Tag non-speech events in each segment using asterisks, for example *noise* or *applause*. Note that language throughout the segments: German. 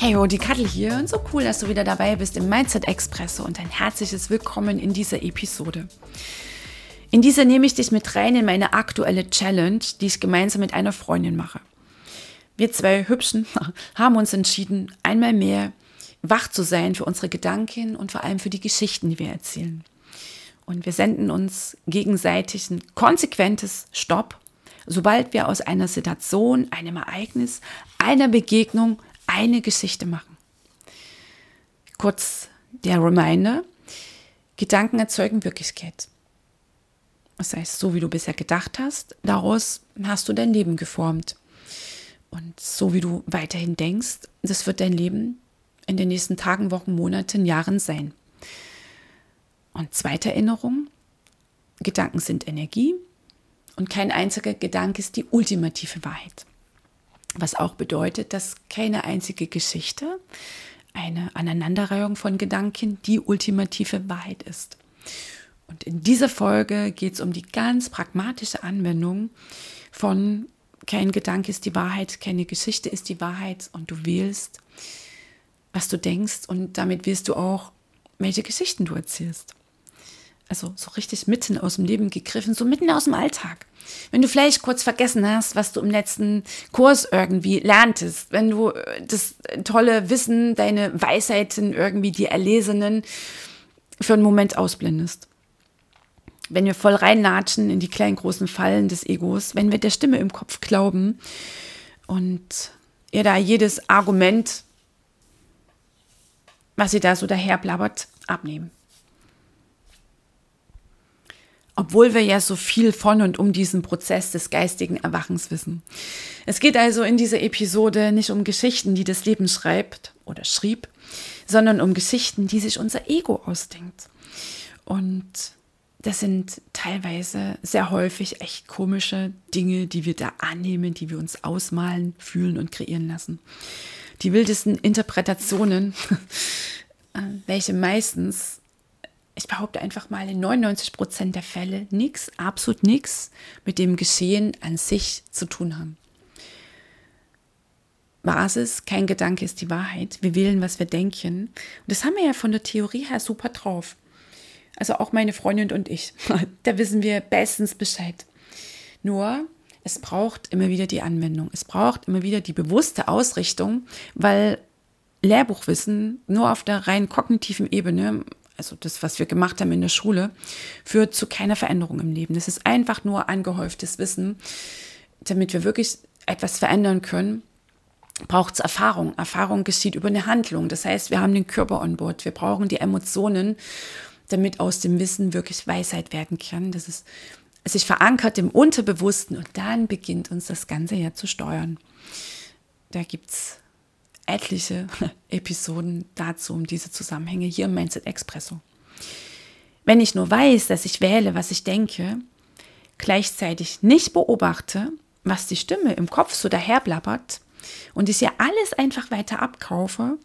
Hey ho, die Kattel hier und so cool, dass du wieder dabei bist im Mindset Expresso und ein herzliches Willkommen in dieser Episode. In dieser nehme ich dich mit rein in meine aktuelle Challenge, die ich gemeinsam mit einer Freundin mache. Wir zwei Hübschen *laughs* haben uns entschieden, einmal mehr wach zu sein für unsere Gedanken und vor allem für die Geschichten, die wir erzählen. Und wir senden uns gegenseitig ein konsequentes Stopp, sobald wir aus einer Situation, einem Ereignis, einer Begegnung eine Geschichte machen. Kurz der Reminder, Gedanken erzeugen Wirklichkeit. Das heißt, so wie du bisher gedacht hast, daraus hast du dein Leben geformt. Und so wie du weiterhin denkst, das wird dein Leben in den nächsten Tagen, Wochen, Monaten, Jahren sein. Und zweite Erinnerung, Gedanken sind Energie und kein einziger Gedanke ist die ultimative Wahrheit. Was auch bedeutet, dass keine einzige Geschichte, eine Aneinanderreihung von Gedanken die ultimative Wahrheit ist. Und in dieser Folge geht es um die ganz pragmatische Anwendung von kein Gedanke ist die Wahrheit, keine Geschichte ist die Wahrheit und du wählst, was du denkst und damit wählst du auch, welche Geschichten du erzählst. Also so richtig mitten aus dem Leben gegriffen, so mitten aus dem Alltag. Wenn du vielleicht kurz vergessen hast, was du im letzten Kurs irgendwie lerntest, wenn du äh, das tolle Wissen, deine Weisheiten irgendwie, die Erlesenen für einen Moment ausblendest. Wenn wir voll reinlatschen in die kleinen großen Fallen des Egos, wenn wir der Stimme im Kopf glauben und ihr da jedes Argument, was sie da so daherblabbert, abnehmen obwohl wir ja so viel von und um diesen Prozess des geistigen Erwachens wissen. Es geht also in dieser Episode nicht um Geschichten, die das Leben schreibt oder schrieb, sondern um Geschichten, die sich unser Ego ausdenkt. Und das sind teilweise sehr häufig echt komische Dinge, die wir da annehmen, die wir uns ausmalen, fühlen und kreieren lassen. Die wildesten Interpretationen, *laughs* äh, welche meistens ich behaupte einfach mal, in 99 Prozent der Fälle nichts, absolut nichts mit dem Geschehen an sich zu tun haben. Basis, kein Gedanke ist die Wahrheit. Wir wählen, was wir denken. Und das haben wir ja von der Theorie her super drauf. Also auch meine Freundin und ich. *laughs* da wissen wir bestens Bescheid. Nur, es braucht immer wieder die Anwendung. Es braucht immer wieder die bewusste Ausrichtung, weil Lehrbuchwissen nur auf der rein kognitiven Ebene also das, was wir gemacht haben in der Schule, führt zu keiner Veränderung im Leben. Das ist einfach nur angehäuftes Wissen. Damit wir wirklich etwas verändern können, braucht es Erfahrung. Erfahrung geschieht über eine Handlung. Das heißt, wir haben den Körper an Bord. Wir brauchen die Emotionen, damit aus dem Wissen wirklich Weisheit werden kann. Das ist sich verankert im Unterbewussten und dann beginnt uns das Ganze ja zu steuern. Da gibt es etliche *laughs* Episoden dazu, um diese Zusammenhänge hier im Mindset Expresso. Wenn ich nur weiß, dass ich wähle, was ich denke, gleichzeitig nicht beobachte, was die Stimme im Kopf so daherblabbert und ich ja alles einfach weiter abkaufe,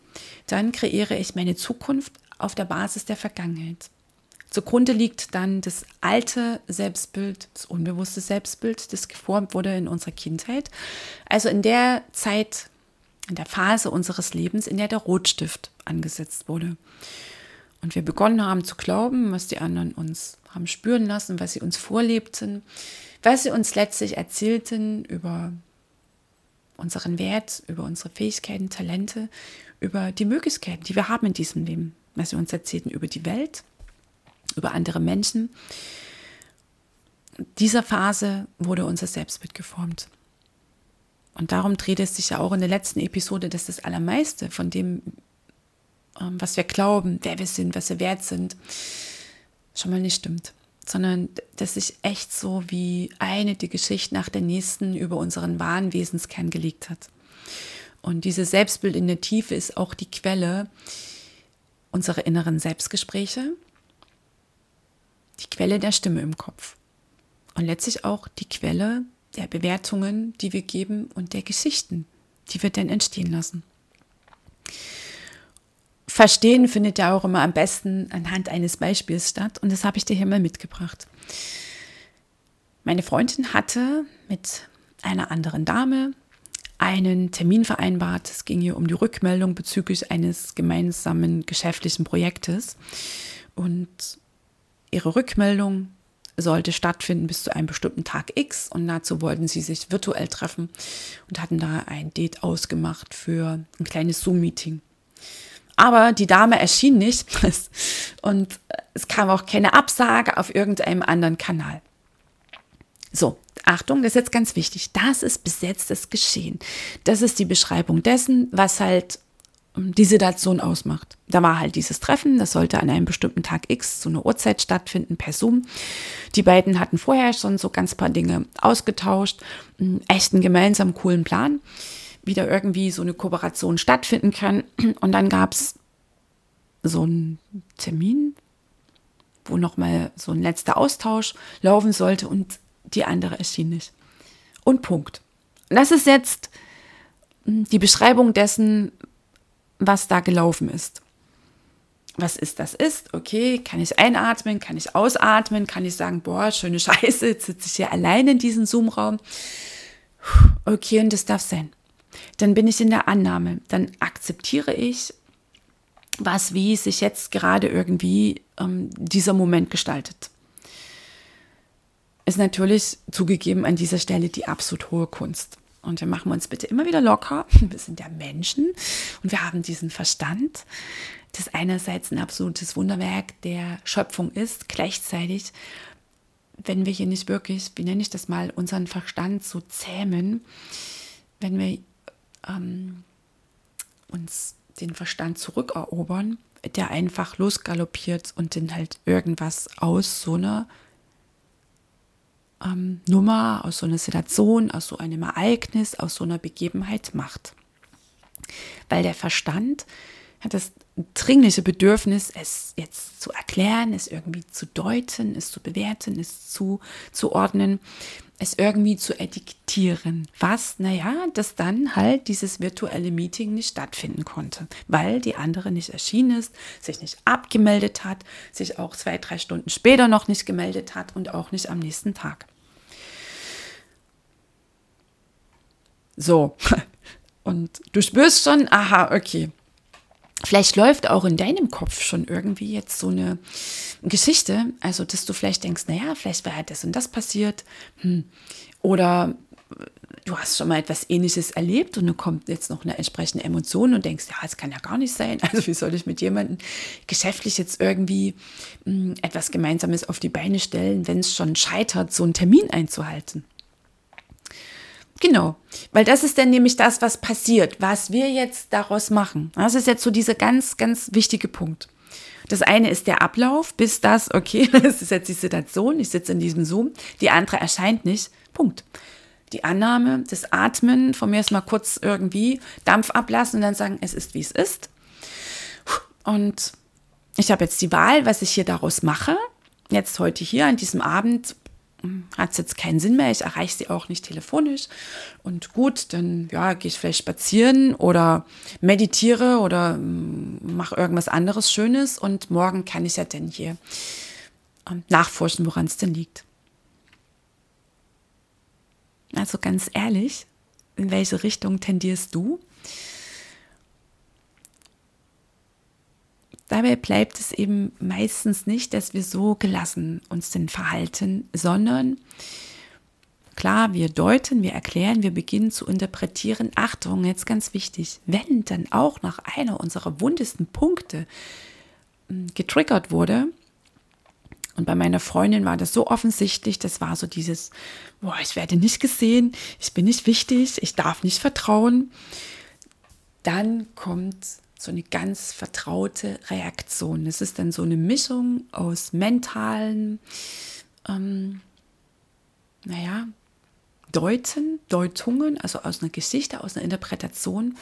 dann kreiere ich meine Zukunft auf der Basis der Vergangenheit. Zugrunde liegt dann das alte Selbstbild, das unbewusste Selbstbild, das geformt wurde in unserer Kindheit. Also in der Zeit, in der Phase unseres Lebens, in der der Rotstift angesetzt wurde. Und wir begonnen haben zu glauben, was die anderen uns haben spüren lassen, was sie uns vorlebten, was sie uns letztlich erzählten über unseren Wert, über unsere Fähigkeiten, Talente, über die Möglichkeiten, die wir haben in diesem Leben, was sie uns erzählten über die Welt, über andere Menschen. In dieser Phase wurde unser Selbstbild geformt. Und darum dreht es sich ja auch in der letzten Episode, dass das Allermeiste von dem, ähm, was wir glauben, wer wir sind, was wir wert sind, schon mal nicht stimmt. sondern dass sich echt so wie eine die Geschichte nach der nächsten über unseren wahren Wesenskern gelegt hat. Und dieses Selbstbild in der Tiefe ist auch die Quelle unserer inneren Selbstgespräche, die Quelle der Stimme im Kopf und letztlich auch die Quelle der Bewertungen, die wir geben und der Geschichten, die wir dann entstehen lassen. Verstehen findet ja auch immer am besten anhand eines Beispiels statt und das habe ich dir hier mal mitgebracht. Meine Freundin hatte mit einer anderen Dame einen Termin vereinbart. Es ging hier um die Rückmeldung bezüglich eines gemeinsamen geschäftlichen Projektes. Und ihre Rückmeldung sollte stattfinden bis zu einem bestimmten Tag X und dazu wollten sie sich virtuell treffen und hatten da ein Date ausgemacht für ein kleines Zoom-Meeting. Aber die Dame erschien nicht *laughs* und es kam auch keine Absage auf irgendeinem anderen Kanal. So, Achtung, das ist jetzt ganz wichtig. Das ist besetztes Geschehen. Das ist die Beschreibung dessen, was halt die Situation ausmacht. Da war halt dieses Treffen, das sollte an einem bestimmten Tag X zu einer Uhrzeit stattfinden per Zoom. Die beiden hatten vorher schon so ganz paar Dinge ausgetauscht, einen gemeinsamen coolen Plan, wie da irgendwie so eine Kooperation stattfinden kann. Und dann gab es so einen Termin, wo nochmal so ein letzter Austausch laufen sollte und die andere erschien nicht. Und Punkt. Das ist jetzt die Beschreibung dessen, was da gelaufen ist. Was ist, das ist, okay, kann ich einatmen, kann ich ausatmen, kann ich sagen, boah, schöne *laughs* Scheiße, jetzt sitze ich hier allein in diesem Zoom-Raum. Okay, und das darf sein. Dann bin ich in der Annahme, dann akzeptiere ich, was, wie sich jetzt gerade irgendwie ähm, dieser Moment gestaltet. Ist natürlich zugegeben an dieser Stelle die absolut hohe Kunst. Und wir machen uns bitte immer wieder locker. *laughs* Wir sind ja Menschen und wir haben diesen Verstand, das einerseits ein absolutes Wunderwerk der Schöpfung ist, gleichzeitig, wenn wir hier nicht wirklich, wie nenne ich das mal, unseren Verstand so zähmen, wenn wir ähm, uns den Verstand zurückerobern, der einfach losgaloppiert und dann halt irgendwas aus so einer ähm, Nummer, aus so einer Situation, aus so einem Ereignis, aus so einer Begebenheit macht. Weil der Verstand hat das dringliche Bedürfnis, es jetzt zu erklären, es irgendwie zu deuten, es zu bewerten, es zuzuordnen, es irgendwie zu etikettieren. Was, naja, dass dann halt dieses virtuelle Meeting nicht stattfinden konnte, weil die andere nicht erschienen ist, sich nicht abgemeldet hat, sich auch zwei, drei Stunden später noch nicht gemeldet hat und auch nicht am nächsten Tag. So. *laughs* Und du spürst schon, aha, okay. Vielleicht läuft auch in deinem Kopf schon irgendwie jetzt so eine Geschichte, also dass du vielleicht denkst, naja, vielleicht wäre das und das passiert. Hm. Oder du hast schon mal etwas Ähnliches erlebt und dann kommt jetzt noch eine entsprechende Emotion und denkst, ja, das kann ja gar nicht sein. *laughs* Also wie soll ich mit jemandem geschäftlich jetzt irgendwie mh, hm, etwas Gemeinsames auf die Beine stellen, wenn es schon scheitert, so einen Termin einzuhalten? Genau, weil das ist dann nämlich das, was passiert, was wir jetzt daraus machen. Das ist jetzt so dieser ganz, ganz wichtige Punkt. Das eine ist der Ablauf, bis das, okay, *laughs* das ist jetzt die Situation, ich sitze in diesem Zoom, die andere erscheint nicht. Punkt. Die Annahme, das Atmen, von mir ist mal kurz irgendwie Dampf ablassen und dann sagen, es ist, wie es ist. Und ich habe jetzt die Wahl, was ich hier daraus mache. Jetzt heute hier an diesem Abend hat es jetzt keinen Sinn mehr, ich erreiche sie auch nicht telefonisch. Und gut, dann ja, gehe ich vielleicht spazieren oder meditiere oder mm, mache irgendwas anderes Schönes und morgen kann ich ja dann hier ähm, nachforschen, woran es denn liegt. Also ganz ehrlich, in welche Richtung tendierst du? Dabei bleibt es eben meistens nicht, dass wir so gelassen uns denn verhalten, sondern klar, wir deuten, wir erklären, wir beginnen zu interpretieren. Achtung, jetzt ganz wichtig, wenn dann auch nach einer unserer wundesten Punkte hm, getriggert wurde, und bei meiner Freundin war das so offensichtlich, das war so dieses, boah, ich werde nicht gesehen, ich bin nicht wichtig, ich darf nicht vertrauen. Dann kommt so eine ganz vertraute Reaktion. Es ist dann so eine Mischung aus mentalen, ähm, naja, Deuten, Deutungen, also aus einer Geschichte, aus einer Interpretation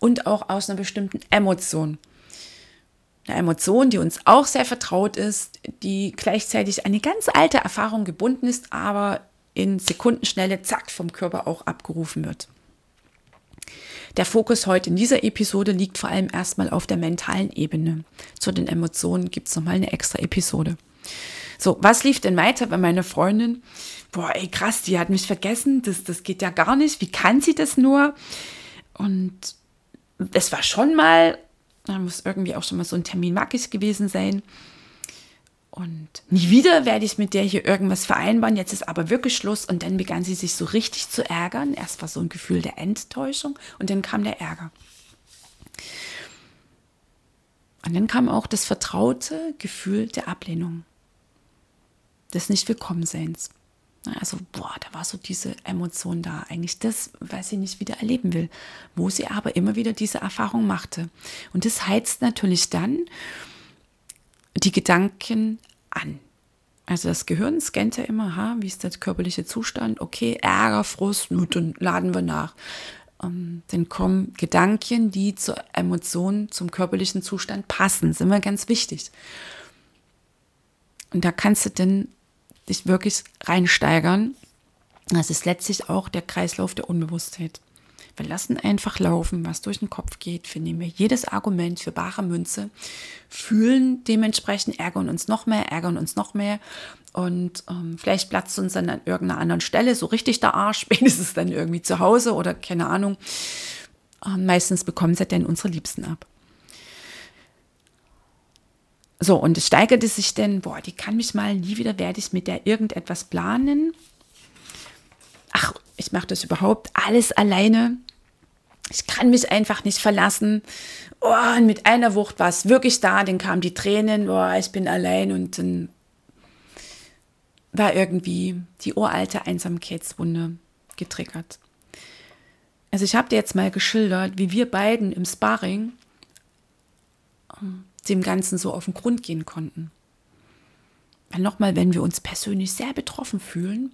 und auch aus einer bestimmten Emotion. Eine Emotion, die uns auch sehr vertraut ist, die gleichzeitig eine ganz alte Erfahrung gebunden ist, aber in Sekundenschnelle, zack, vom Körper auch abgerufen wird. Der Fokus heute in dieser Episode liegt vor allem erstmal auf der mentalen Ebene. Zu den Emotionen gibt es nochmal eine extra Episode. So, was lief denn weiter bei meiner Freundin? Boah, ey, krass, die hat mich vergessen, das, das geht ja gar nicht. Wie kann sie das nur? Und es war schon mal, da muss irgendwie auch schon mal so ein Termin wackig gewesen sein. Und nie wieder werde ich mit der hier irgendwas vereinbaren. Jetzt ist aber wirklich Schluss. Und dann begann sie sich so richtig zu ärgern. Erst war so ein Gefühl der Enttäuschung und dann kam der Ärger. Und dann kam auch das vertraute Gefühl der Ablehnung, des Nicht-Willkommenseins. Also, boah, da war so diese Emotion da. Eigentlich das, was sie nicht wieder erleben will. Wo sie aber immer wieder diese Erfahrung machte. Und das heizt natürlich dann die Gedanken an. Also das Gehirn scannt ja immer, ha, wie ist der körperliche Zustand? Okay, Ärger, Frust, Mut und laden wir nach. Ähm, dann kommen Gedanken, die zur Emotion, zum körperlichen Zustand passen. Ist immer ganz wichtig. Und da kannst du dann dich wirklich reinsteigern. Das ist letztlich auch der Kreislauf der Unbewusstheit. Wir lassen einfach laufen, was durch den Kopf geht. Wir nehmen jedes Argument für bare Münze, fühlen dementsprechend, ärgern uns noch mehr, ärgern uns noch mehr. Und ähm, vielleicht platzt uns dann an irgendeiner anderen Stelle so richtig der Arsch, *laughs* spätestens dann irgendwie zu Hause oder keine Ahnung. Ähm, meistens bekommen sie dann unsere Liebsten ab. So, und es steigerte sich denn, boah, die kann mich mal nie wieder, werde ich mit der irgendetwas planen. Ach, ich mache das überhaupt alles alleine. Ich kann mich einfach nicht verlassen. Oh, und mit einer Wucht war es wirklich da, dann kamen die Tränen, boah, ich bin allein und dann war irgendwie die uralte Einsamkeitswunde getriggert. Also ich habe dir jetzt mal geschildert, wie wir beiden im Sparring ähm, dem Ganzen so auf den Grund gehen konnten. Weil nochmal, wenn wir uns persönlich sehr betroffen fühlen,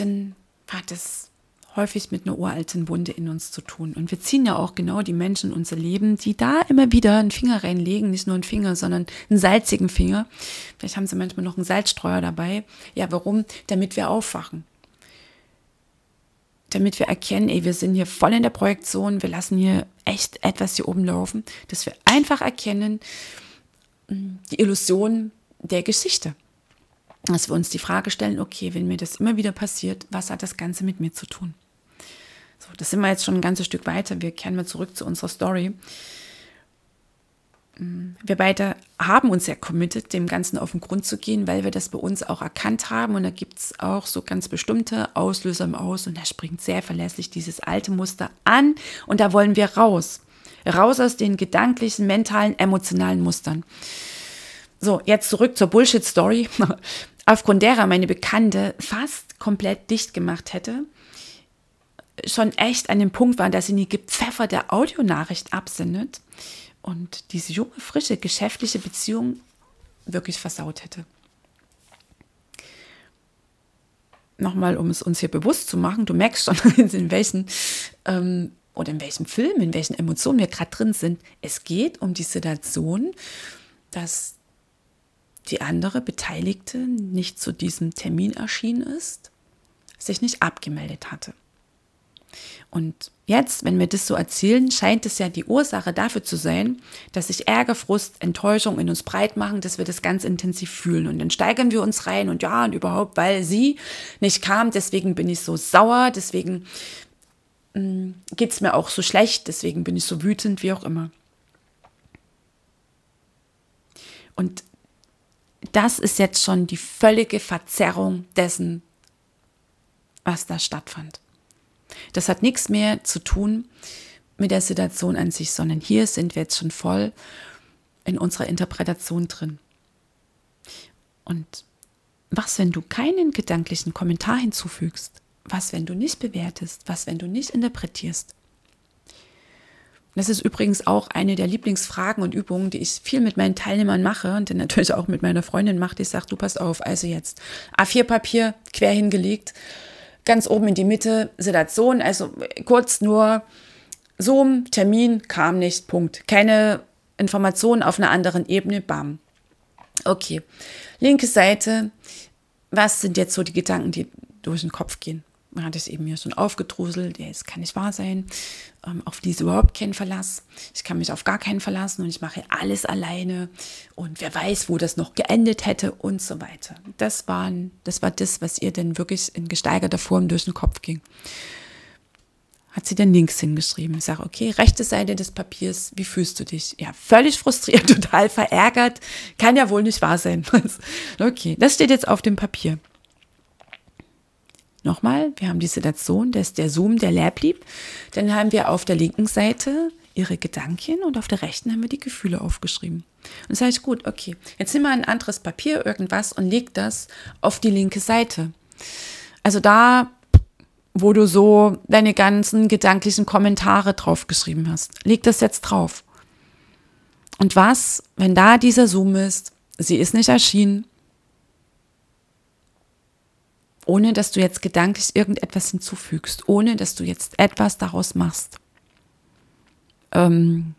dann hat es häufig mit einer uralten Wunde in uns zu tun. Und wir ziehen ja auch genau die Menschen in unser Leben, die da immer wieder einen Finger reinlegen, nicht nur einen Finger, sondern einen salzigen Finger. Vielleicht haben sie manchmal noch einen Salzstreuer dabei. Ja, warum? Damit wir aufwachen. Damit wir erkennen, ey, wir sind hier voll in der Projektion, wir lassen hier echt etwas hier oben laufen, dass wir einfach erkennen, die Illusion der Geschichte dass wir uns die Frage stellen, okay, wenn mir das immer wieder passiert, was hat das Ganze mit mir zu tun? So, das sind wir jetzt schon ein ganzes Stück weiter. Wir kehren mal zurück zu unserer Story. Wir beide haben uns ja committed, dem Ganzen auf den Grund zu gehen, weil wir das bei uns auch erkannt haben. Und da gibt es auch so ganz bestimmte Auslöser im Aus. Und da springt sehr verlässlich dieses alte Muster an. Und da wollen wir raus. Raus aus den gedanklichen, mentalen, emotionalen Mustern. So, jetzt zurück zur Bullshit-Story. *laughs* Aufgrund derer meine Bekannte fast komplett dicht gemacht hätte, schon echt an dem Punkt war, dass sie nie gepfefferte Audionachricht absendet und diese junge, frische, geschäftliche Beziehung wirklich versaut hätte. Nochmal, um es uns hier bewusst zu machen, du merkst schon, *laughs* in welchen ähm, oder in welchem Film, in welchen Emotionen wir gerade drin sind. Es geht um die Situation, dass die andere Beteiligte nicht zu diesem Termin erschienen ist, sich nicht abgemeldet hatte. Und jetzt, wenn wir das so erzählen, scheint es ja die Ursache dafür zu sein, dass sich Ärger, Frust, Enttäuschung in uns breit machen, dass wir das ganz intensiv fühlen. Und dann steigern wir uns rein und ja, und überhaupt, weil sie nicht kam, deswegen bin ich so sauer, deswegen mm, geht es mir auch so schlecht, deswegen bin ich so wütend, wie auch immer. Und das ist jetzt schon die völlige Verzerrung dessen, was da stattfand. Das hat nichts mehr zu tun mit der Situation an sich, sondern hier sind wir jetzt schon voll in unserer Interpretation drin. Und was, wenn du keinen gedanklichen Kommentar hinzufügst? Was, wenn du nicht bewertest? Was, wenn du nicht interpretierst? Das ist übrigens auch eine der Lieblingsfragen und Übungen, die ich viel mit meinen Teilnehmern mache und dann natürlich auch mit meiner Freundin mache. Ich sage, du pass auf, also jetzt A4-Papier quer hingelegt, ganz oben in die Mitte, Situation, also kurz nur Zoom, Termin, kam nicht, Punkt. Keine Informationen auf einer anderen Ebene, bam. Okay, linke Seite, was sind jetzt so die Gedanken, die durch den Kopf gehen? Man hat es eben hier schon aufgedruselt, ja, es kann nicht wahr sein, ähm, auf diese überhaupt keinen Verlass. Ich kann mich auf gar keinen verlassen und ich mache alles alleine und wer weiß, wo das noch geendet hätte und so weiter. Das, waren, das war das, was ihr denn wirklich in gesteigerter Form durch den Kopf ging. Hat sie dann links hingeschrieben. Ich sage, okay, rechte Seite des Papiers, wie fühlst du dich? Ja, völlig frustriert, *laughs* total verärgert. Kann ja wohl nicht wahr sein. *laughs* okay, das steht jetzt auf dem Papier. Nochmal, wir haben die Situation, das ist der Zoom, der leer blieb. Dann haben wir auf der linken Seite ihre Gedanken und auf der rechten haben wir die Gefühle aufgeschrieben. Und sage ich, gut, okay, jetzt nimm mal ein anderes Papier, irgendwas und leg das auf die linke Seite. Also da, wo du so deine ganzen gedanklichen Kommentare draufgeschrieben hast. Leg das jetzt drauf. Und was, wenn da dieser Zoom ist, sie ist nicht erschienen, ohne dass du jetzt gedanklich irgendetwas hinzufügst, ohne dass du jetzt etwas daraus machst. Ähm,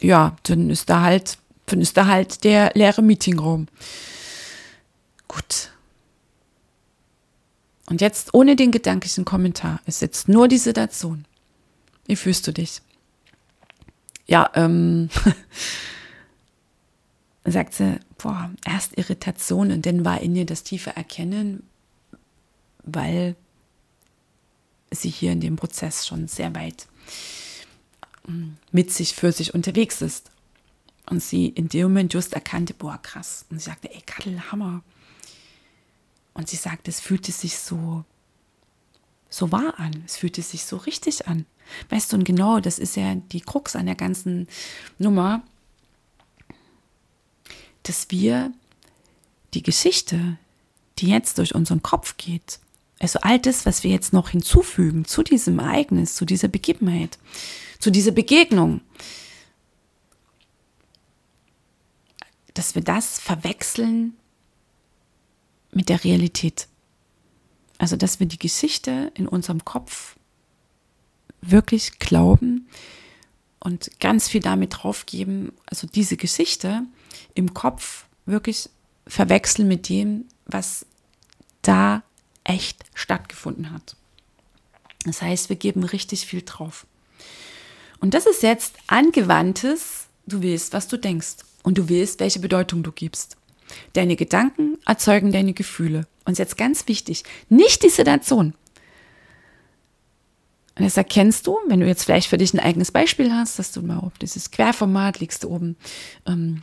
ja, dann ist da halt, dann ist da halt der leere Meetingraum. Gut. Und jetzt ohne den gedanklichen Kommentar ist jetzt nur die Situation. Wie fühlst du dich? Ja, ähm, *laughs* sagt sie, boah, erst Irritation und dann war in ihr das tiefe Erkennen, weil sie hier in dem Prozess schon sehr weit ähm, mit sich für sich unterwegs ist. Und sie in dem Moment just erkannte, boah, krass. Und sie sagte, ey, Kattel, Hammer. Und sie sagte, es fühlte sich so, so wahr an. Es fühlte sich so richtig an. Weißt du, und genau das ist ja die Krux an der ganzen Nummer, dass wir die Geschichte, die jetzt durch unseren Kopf geht, also all das, was wir jetzt noch hinzufügen zu diesem Ereignis, zu dieser Begebenheit, zu dieser Begegnung, dass wir das verwechseln mit der Realität. Also, dass wir die Geschichte in unserem Kopf wirklich glauben und ganz viel damit draufgeben, also diese Geschichte im Kopf wirklich verwechseln mit dem, was da echt stattgefunden hat. Das heißt, wir geben richtig viel drauf. Und das ist jetzt angewandtes, du willst, was du denkst und du willst, welche Bedeutung du gibst. Deine Gedanken erzeugen deine Gefühle. Und jetzt ganz wichtig, nicht die Situation. Und das erkennst du, wenn du jetzt vielleicht für dich ein eigenes Beispiel hast, dass du mal auf dieses Querformat liegst du oben ähm,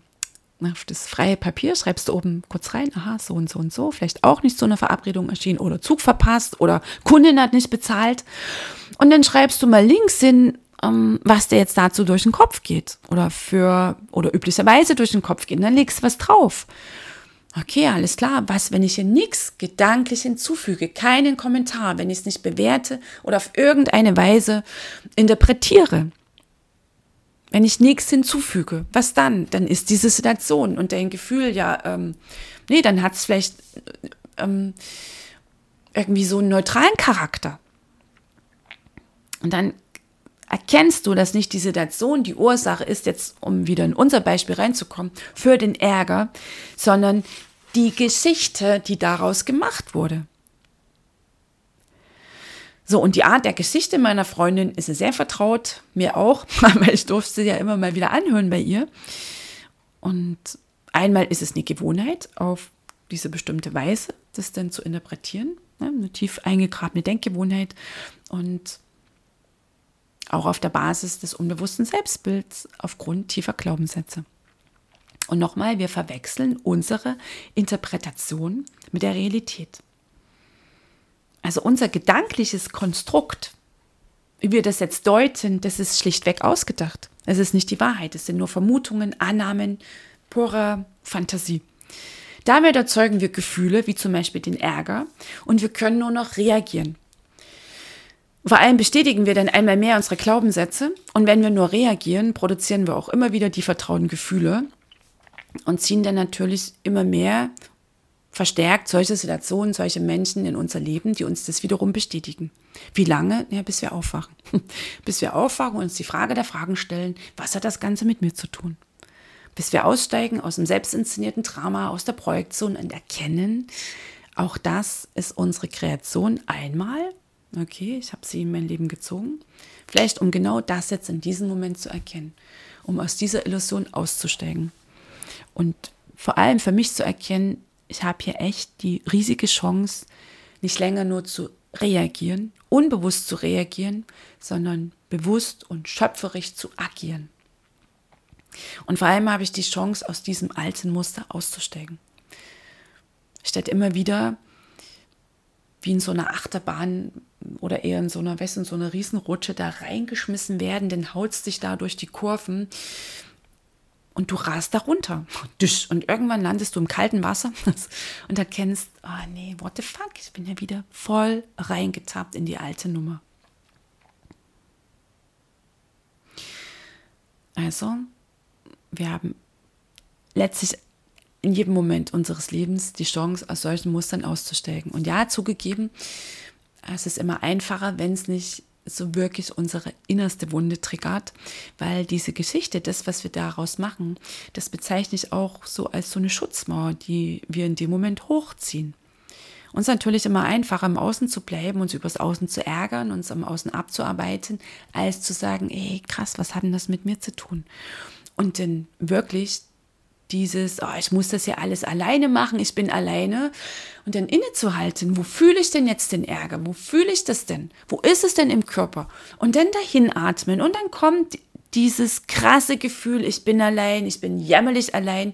auf das freie Papier schreibst du oben kurz rein, aha, so und so und so, vielleicht auch nicht zu einer Verabredung erschienen oder Zug verpasst oder Kundin hat nicht bezahlt. Und dann schreibst du mal links hin, ähm, was dir jetzt dazu durch den Kopf geht oder für, oder üblicherweise durch den Kopf geht. Und dann legst du was drauf. Okay, alles klar. Was, wenn ich hier nichts gedanklich hinzufüge, keinen Kommentar, wenn ich es nicht bewerte oder auf irgendeine Weise interpretiere? Wenn ich nichts hinzufüge, was dann? Dann ist diese Situation und dein Gefühl ja, ähm, nee, dann hat es vielleicht ähm, irgendwie so einen neutralen Charakter. Und dann erkennst du, dass nicht die Situation die Ursache ist, jetzt um wieder in unser Beispiel reinzukommen, für den Ärger, sondern die Geschichte, die daraus gemacht wurde. So, und die Art der Geschichte meiner Freundin ist sehr vertraut, mir auch, *laughs* weil ich durfte sie ja immer mal wieder anhören bei ihr. Und einmal ist es eine Gewohnheit, auf diese bestimmte Weise das dann zu interpretieren, ne? eine tief eingegrabene Denkgewohnheit und auch auf der Basis des unbewussten Selbstbilds aufgrund tiefer Glaubenssätze. Und nochmal, wir verwechseln unsere Interpretation mit der Realität. Also unser gedankliches Konstrukt, wie wir das jetzt deuten, das ist schlichtweg ausgedacht. Es ist nicht die Wahrheit, es sind nur Vermutungen, Annahmen, purer Fantasie. Damit erzeugen wir Gefühle, wie zum Beispiel den Ärger, und wir können nur noch reagieren. Vor allem bestätigen wir dann einmal mehr unsere Glaubenssätze und wenn wir nur reagieren, produzieren wir auch immer wieder die vertrauten Gefühle und ziehen dann natürlich immer mehr verstärkt solche Situationen, solche Menschen in unser Leben, die uns das wiederum bestätigen. Wie lange? Ja, bis wir aufwachen. *laughs* bis wir aufwachen und uns die Frage der Fragen stellen, was hat das Ganze mit mir zu tun? Bis wir aussteigen aus dem selbstinszenierten Drama, aus der Projektion und erkennen, auch das ist unsere Kreation einmal. Okay, ich habe sie in mein Leben gezogen. Vielleicht um genau das jetzt in diesem Moment zu erkennen, um aus dieser Illusion auszusteigen. Und vor allem für mich zu erkennen, ich habe hier echt die riesige Chance, nicht länger nur zu reagieren, unbewusst zu reagieren, sondern bewusst und schöpferisch zu agieren. Und vor allem habe ich die Chance, aus diesem alten Muster auszusteigen. Statt immer wieder wie in so einer Achterbahn oder eher in so einer, in so einer Riesenrutsche da reingeschmissen werden, dann haut dich da durch die Kurven und du rast da runter. Und irgendwann landest du im kalten Wasser *laughs* und erkennst, oh nee, what the fuck, ich bin ja wieder voll reingetappt in die alte Nummer. Also, wir haben letztlich in jedem Moment unseres Lebens die Chance, aus solchen Mustern auszusteigen. Und ja, zugegeben, es ist immer einfacher, wenn es nicht so wirklich unsere innerste Wunde triggert, weil diese Geschichte, das, was wir daraus machen, das bezeichne ich auch so als so eine Schutzmauer, die wir in dem Moment hochziehen. Uns natürlich immer einfacher, im Außen zu bleiben, uns übers Außen zu ärgern, uns am Außen abzuarbeiten, als zu sagen, ey, krass, was hat denn das mit mir zu tun? Und dann wirklich dieses, oh, ich muss das ja alles alleine machen, ich bin alleine. Und dann innezuhalten, wo fühle ich denn jetzt den Ärger? Wo fühle ich das denn? Wo ist es denn im Körper? Und dann dahin atmen. Und dann kommt dieses krasse Gefühl, ich bin allein, ich bin jämmerlich allein,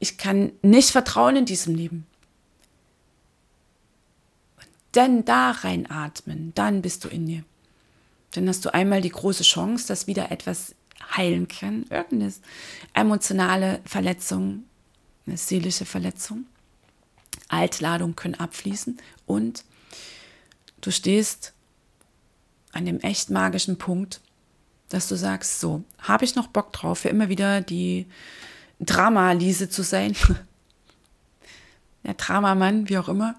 ich kann nicht vertrauen in diesem Leben. Und dann da reinatmen, dann bist du in dir. Dann hast du einmal die große Chance, dass wieder etwas heilen kann. Irgendeine emotionale Verletzung, eine seelische Verletzung. Altladungen können abfließen und du stehst an dem echt magischen Punkt, dass du sagst, so, habe ich noch Bock drauf, für immer wieder die Drama-Lise zu sein? *laughs* Der Dramamann, wie auch immer.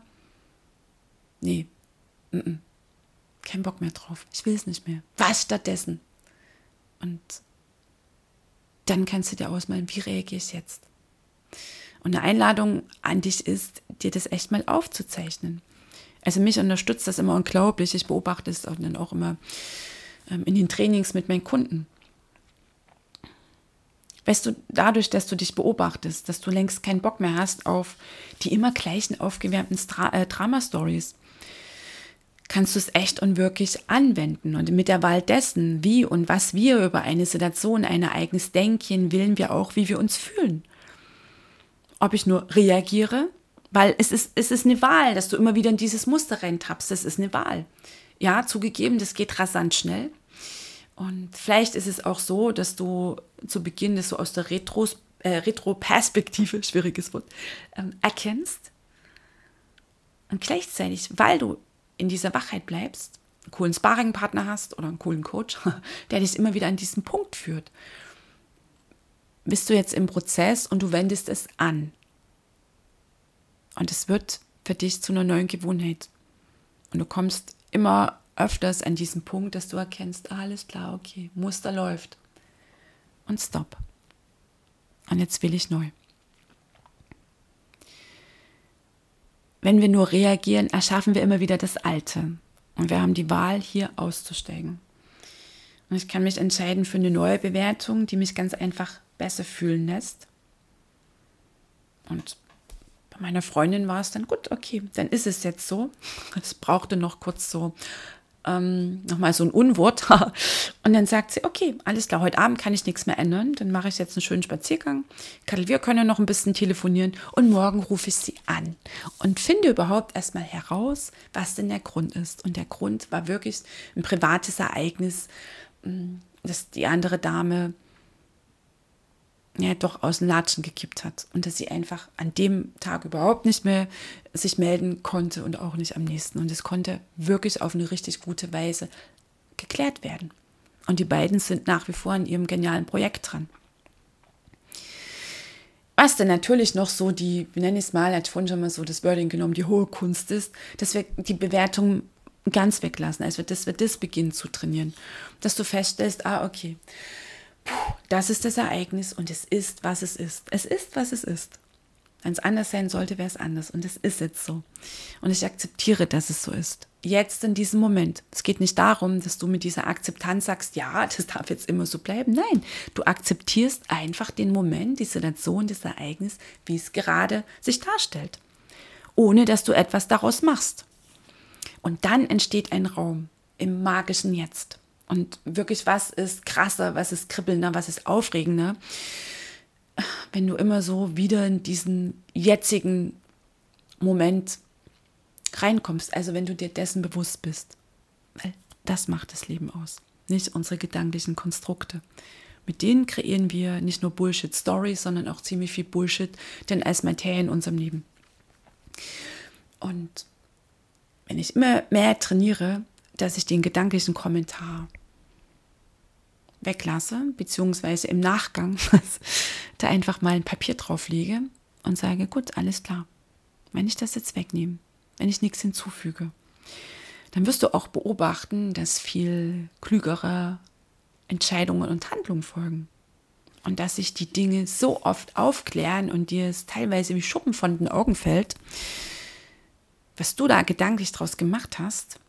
Nee, mm -mm. kein Bock mehr drauf. Ich will es nicht mehr. Was stattdessen? Und dann kannst du dir ausmalen, wie reagiere ich jetzt. Und eine Einladung an dich ist, dir das echt mal aufzuzeichnen. Also mich unterstützt das immer unglaublich. Ich beobachte es dann auch immer ähm, in den Trainings mit meinen Kunden. Weißt du, dadurch, dass du dich beobachtest, dass du längst keinen Bock mehr hast auf die immer gleichen aufgewärmten Stra äh, Drama-Stories, kannst du es echt und wirklich anwenden. Und mit der Wahl dessen, wie und was wir über eine Situation, ein Ereignis denken, willen wir auch, wie wir uns fühlen. Ob ich nur reagiere, weil es ist, es ist eine Wahl, dass du immer wieder in dieses Muster reintappst. Das ist eine Wahl. Ja, zugegeben, das geht rasant schnell. Und vielleicht ist es auch so, dass du zu Beginn das so aus der Retros, äh, Retro-Perspektive, *laughs* schwieriges Wort, ähm, erkennst. Und gleichzeitig, weil du in dieser Wachheit bleibst, einen coolen Sparringpartner hast oder einen coolen Coach, *laughs* der dich immer wieder an diesen Punkt führt, bist du jetzt im Prozess und du wendest es an. Und es wird für dich zu einer neuen Gewohnheit. Und du kommst immer öfters an diesen Punkt, dass du erkennst, ah, alles klar, okay, Muster läuft. Und stopp. Und jetzt will ich neu. Wenn wir nur reagieren, erschaffen wir immer wieder das Alte. Und wir haben die Wahl, hier auszusteigen. Und ich kann mich entscheiden für eine neue Bewertung, die mich ganz einfach besser fühlen lässt. Und bei meiner Freundin war es dann gut, okay, dann ist es jetzt so. *laughs* Es brauchte noch kurz so ähm, nochmal so ein Unwort. *laughs* und dann sagt sie, okay, alles klar, heute Abend kann ich nichts mehr ändern. Dann mache ich jetzt einen schönen Spaziergang. Kattel, wir können noch ein bisschen telefonieren und morgen rufe ich sie an und finde überhaupt erstmal heraus, was denn der Grund ist. Und der Grund war wirklich ein privates Ereignis, mm, dass die andere Dame ja, doch aus den Latschen gekippt hat und dass sie einfach an dem Tag überhaupt nicht mehr sich melden konnte und auch nicht am nächsten. Und es konnte wirklich auf eine richtig gute Weise geklärt werden. Und die beiden sind nach wie vor an ihrem genialen Projekt dran. Was dann natürlich noch so die, wie nenne ich es mal, hat vorhin schon mal so das Wording genommen, die hohe Kunst ist, dass wir die Bewertung ganz weglassen, also dass wir das beginnen zu trainieren. Dass du feststellst, ah, okay, das ist das Ereignis und es ist, was es ist. Es ist, was es ist. Wenn es anders sein sollte, wäre es anders. Und es ist jetzt so. Und ich akzeptiere, dass es so ist. Jetzt in diesem Moment. Es geht nicht darum, dass du mit dieser Akzeptanz sagst, ja, das darf jetzt immer so bleiben. Nein, du akzeptierst einfach den Moment, die Situation, das Ereignis, wie es gerade sich darstellt. Ohne dass du etwas daraus machst. Und dann entsteht ein Raum im magischen Jetzt. Und wirklich, was ist krasser, was ist kribbelnder, was ist aufregender, wenn du immer so wieder in diesen jetzigen Moment reinkommst, also wenn du dir dessen bewusst bist. Weil das macht das Leben aus, nicht unsere gedanklichen Konstrukte. Mit denen kreieren wir nicht nur Bullshit-Stories, sondern auch ziemlich viel Bullshit, denn als Materie in unserem Leben. Und wenn ich immer mehr trainiere, dass ich den gedanklichen Kommentar weglasse, beziehungsweise im Nachgang *laughs* da einfach mal ein Papier drauf lege und sage, gut, alles klar. Wenn ich das jetzt wegnehme, wenn ich nichts hinzufüge, dann wirst du auch beobachten, dass viel klügere Entscheidungen und Handlungen folgen. Und dass sich die Dinge so oft aufklären und dir es teilweise wie Schuppen von den Augen fällt, was du da gedanklich draus gemacht hast,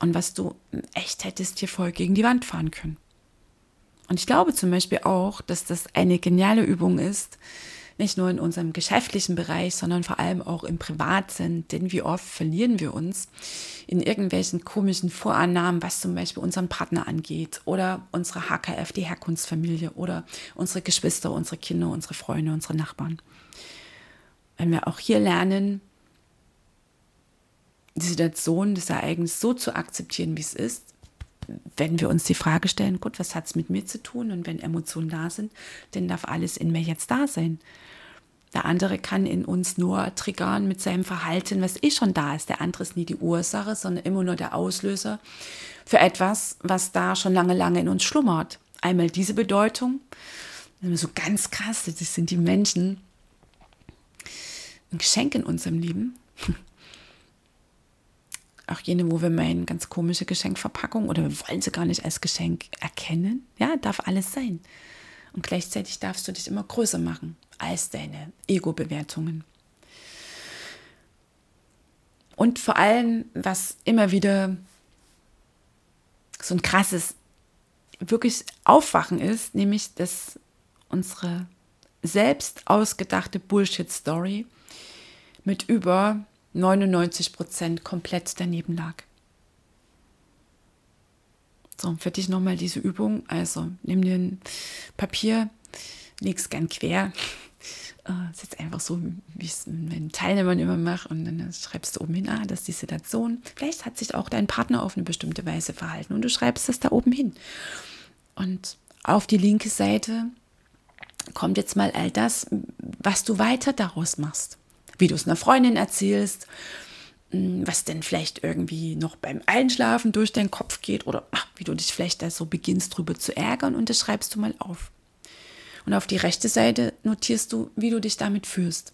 und was du echt hättest hier voll gegen die Wand fahren können. Und ich glaube zum Beispiel auch, dass das eine geniale Übung ist, nicht nur in unserem geschäftlichen Bereich, sondern vor allem auch im Privaten, denn wie oft verlieren wir uns in irgendwelchen komischen Vorannahmen, was zum Beispiel unseren Partner angeht oder unsere HKF, die Herkunftsfamilie oder unsere Geschwister, unsere Kinder, unsere Freunde, unsere Nachbarn. Wenn wir auch hier lernen, die Situation, das Ereignis so zu akzeptieren, wie es ist, wenn wir uns die Frage stellen, gut, was hat es mit mir zu tun? Und wenn Emotionen da sind, dann darf alles in mir jetzt da sein. Der andere kann in uns nur triggern mit seinem Verhalten, was eh schon da ist. Der andere ist nie die Ursache, sondern immer nur der Auslöser für etwas, was da schon lange, lange in uns schlummert. Einmal diese Bedeutung, so ganz krass, das sind die Menschen, ein Geschenk in unserem Leben auch jene, wo wir meinen, ganz komische Geschenkverpackung oder wir wollen sie gar nicht als Geschenk erkennen. Ja, darf alles sein. Und gleichzeitig darfst du dich immer größer machen als deine Ego-Bewertungen. Und vor allem, was immer wieder so ein krasses, wirklich Aufwachen ist, nämlich, dass unsere selbst ausgedachte Bullshit-Story mit über 99 Prozent komplett daneben lag. So, für dich nochmal diese Übung. Also, nimm dir ein Papier, es gern quer. *laughs* Äh, ist jetzt einfach so, wie es mit Teilnehmern immer mache. Und dann schreibst du oben hin, ah, das ist die Situation. Vielleicht hat sich auch dein Partner auf eine bestimmte Weise verhalten. Und du schreibst das da oben hin. Und auf die linke Seite kommt jetzt mal all das, was du weiter daraus machst wie du es einer Freundin erzählst, hm, was denn vielleicht irgendwie noch beim Einschlafen durch deinen Kopf geht oder ach, wie du dich vielleicht da so beginnst drüber zu ärgern und das schreibst du mal auf. Und auf die rechte Seite notierst du, wie du dich damit fühlst.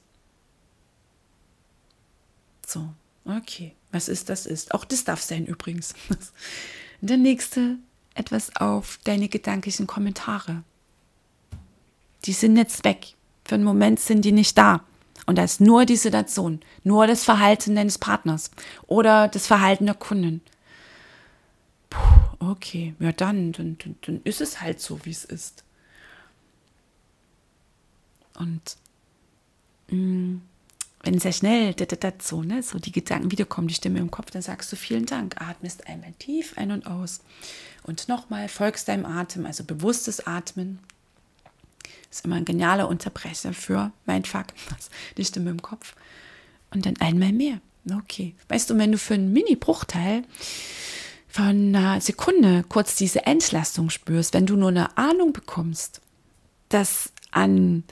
So, okay, was ist, das ist. Auch das darf sein übrigens. *laughs* Der nächste etwas auf deine gedanklichen Kommentare. Die sind jetzt weg. Für einen Moment sind die nicht da. Und da ist nur die Situation, nur das Verhalten deines Partners oder das Verhalten der Kunden. Puh, okay, ja dann, dann, dann ist es halt so, wie es ist. Und mh, mm, wenn sehr schnell so, ne, so die Gedanken wiederkommen, die Stimme im Kopf, dann sagst du vielen Dank, atmest einmal tief ein und aus und nochmal folgst deinem Atem, also bewusstes Atmen, ist immer ein genialer Unterbrecher für mein Fuck, die Stimme im Kopf. Und dann einmal mehr. Okay. Weißt du, wenn du für einen Mini-Bruchteil von einer Sekunde kurz diese Entlastung spürst, wenn du nur eine Ahnung bekommst, dass an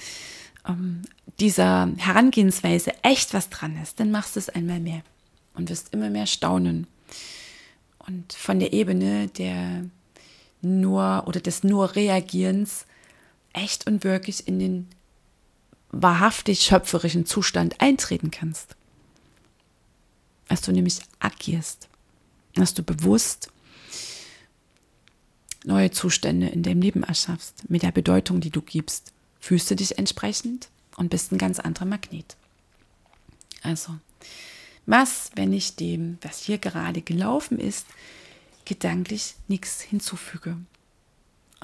ähm, dieser Herangehensweise echt was dran ist, dann machst du es einmal mehr und wirst immer mehr staunen. Und von der Ebene der nur oder des nur Reagierens echt und wirklich in den wahrhaftig schöpferischen Zustand eintreten kannst. Dass du nämlich agierst, dass du bewusst neue Zustände in deinem Leben erschaffst, mit der Bedeutung, die du gibst. Fühlst du dich entsprechend und bist ein ganz anderer Magnet. Also, was, wenn ich dem, was hier gerade gelaufen ist, gedanklich nichts hinzufüge?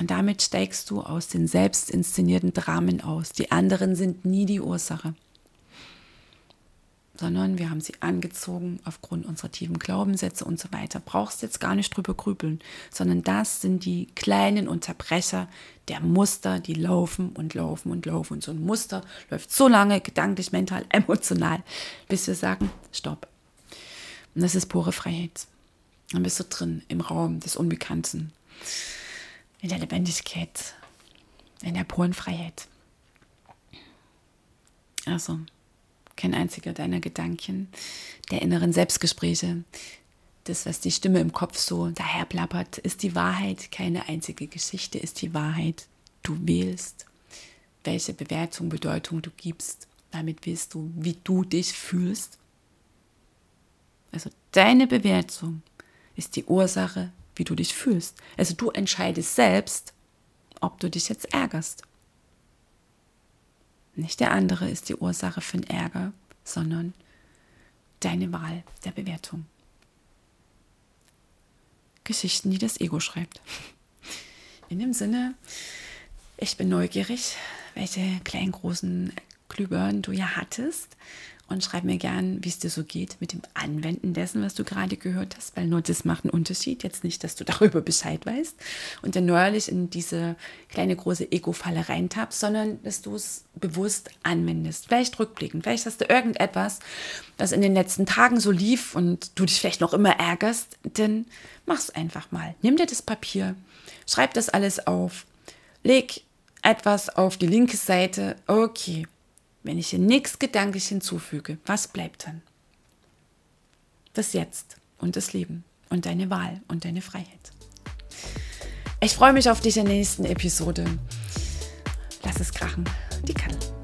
Und damit steigst du aus den selbst inszenierten Dramen aus. Die anderen sind nie die Ursache sondern wir haben sie angezogen aufgrund unserer tiefen Glaubenssätze und so weiter. Brauchst jetzt gar nicht drüber grübeln, sondern das sind die kleinen Unterbrecher der Muster, die laufen und laufen und laufen. Und so ein Muster läuft so lange, gedanklich, mental, *laughs* emotional, bis wir sagen, stopp. Und das ist pure Freiheit. Dann bist du drin im Raum des Unbekannten, in der Lebendigkeit, in der puren Freiheit. Also, kein einziger deiner Gedanken, der inneren Selbstgespräche, das, was die Stimme im Kopf so daherplappert, ist die Wahrheit. Keine einzige Geschichte ist die Wahrheit. Du wählst, welche Bewertung, Bedeutung du gibst. Damit willst du, wie du dich fühlst. Also deine Bewertung ist die Ursache, wie du dich fühlst. Also du entscheidest selbst, ob du dich jetzt ärgerst. Nicht der andere ist die Ursache für den Ärger, sondern deine Wahl der Bewertung. Geschichten, die das Ego schreibt. In dem Sinne, ich bin neugierig, welche kleinen, großen Glühbirnen du ja hattest und schreib mir gern, wie es dir so geht mit dem Anwenden dessen, was du gerade gehört hast, weil nur das macht einen Unterschied. Jetzt nicht, dass du *laughs* darüber Bescheid weißt und dann neuerlich in diese kleine große Ego-Falle reintappst, sondern dass du es bewusst anwendest. Vielleicht rückblickend, vielleicht hast du irgendetwas, was in den letzten Tagen so lief und du dich vielleicht noch immer ärgerst, dann mach's einfach mal. Nimm dir das Papier, schreib das alles auf, leg etwas auf die linke Seite. Okay, wenn ich hier nichts gedanklich hinzufüge, was bleibt dann? Das Jetzt und das Leben und deine Wahl und deine Freiheit. Ich freue mich auf dich in der nächsten Episode. Lass es krachen, die Katze.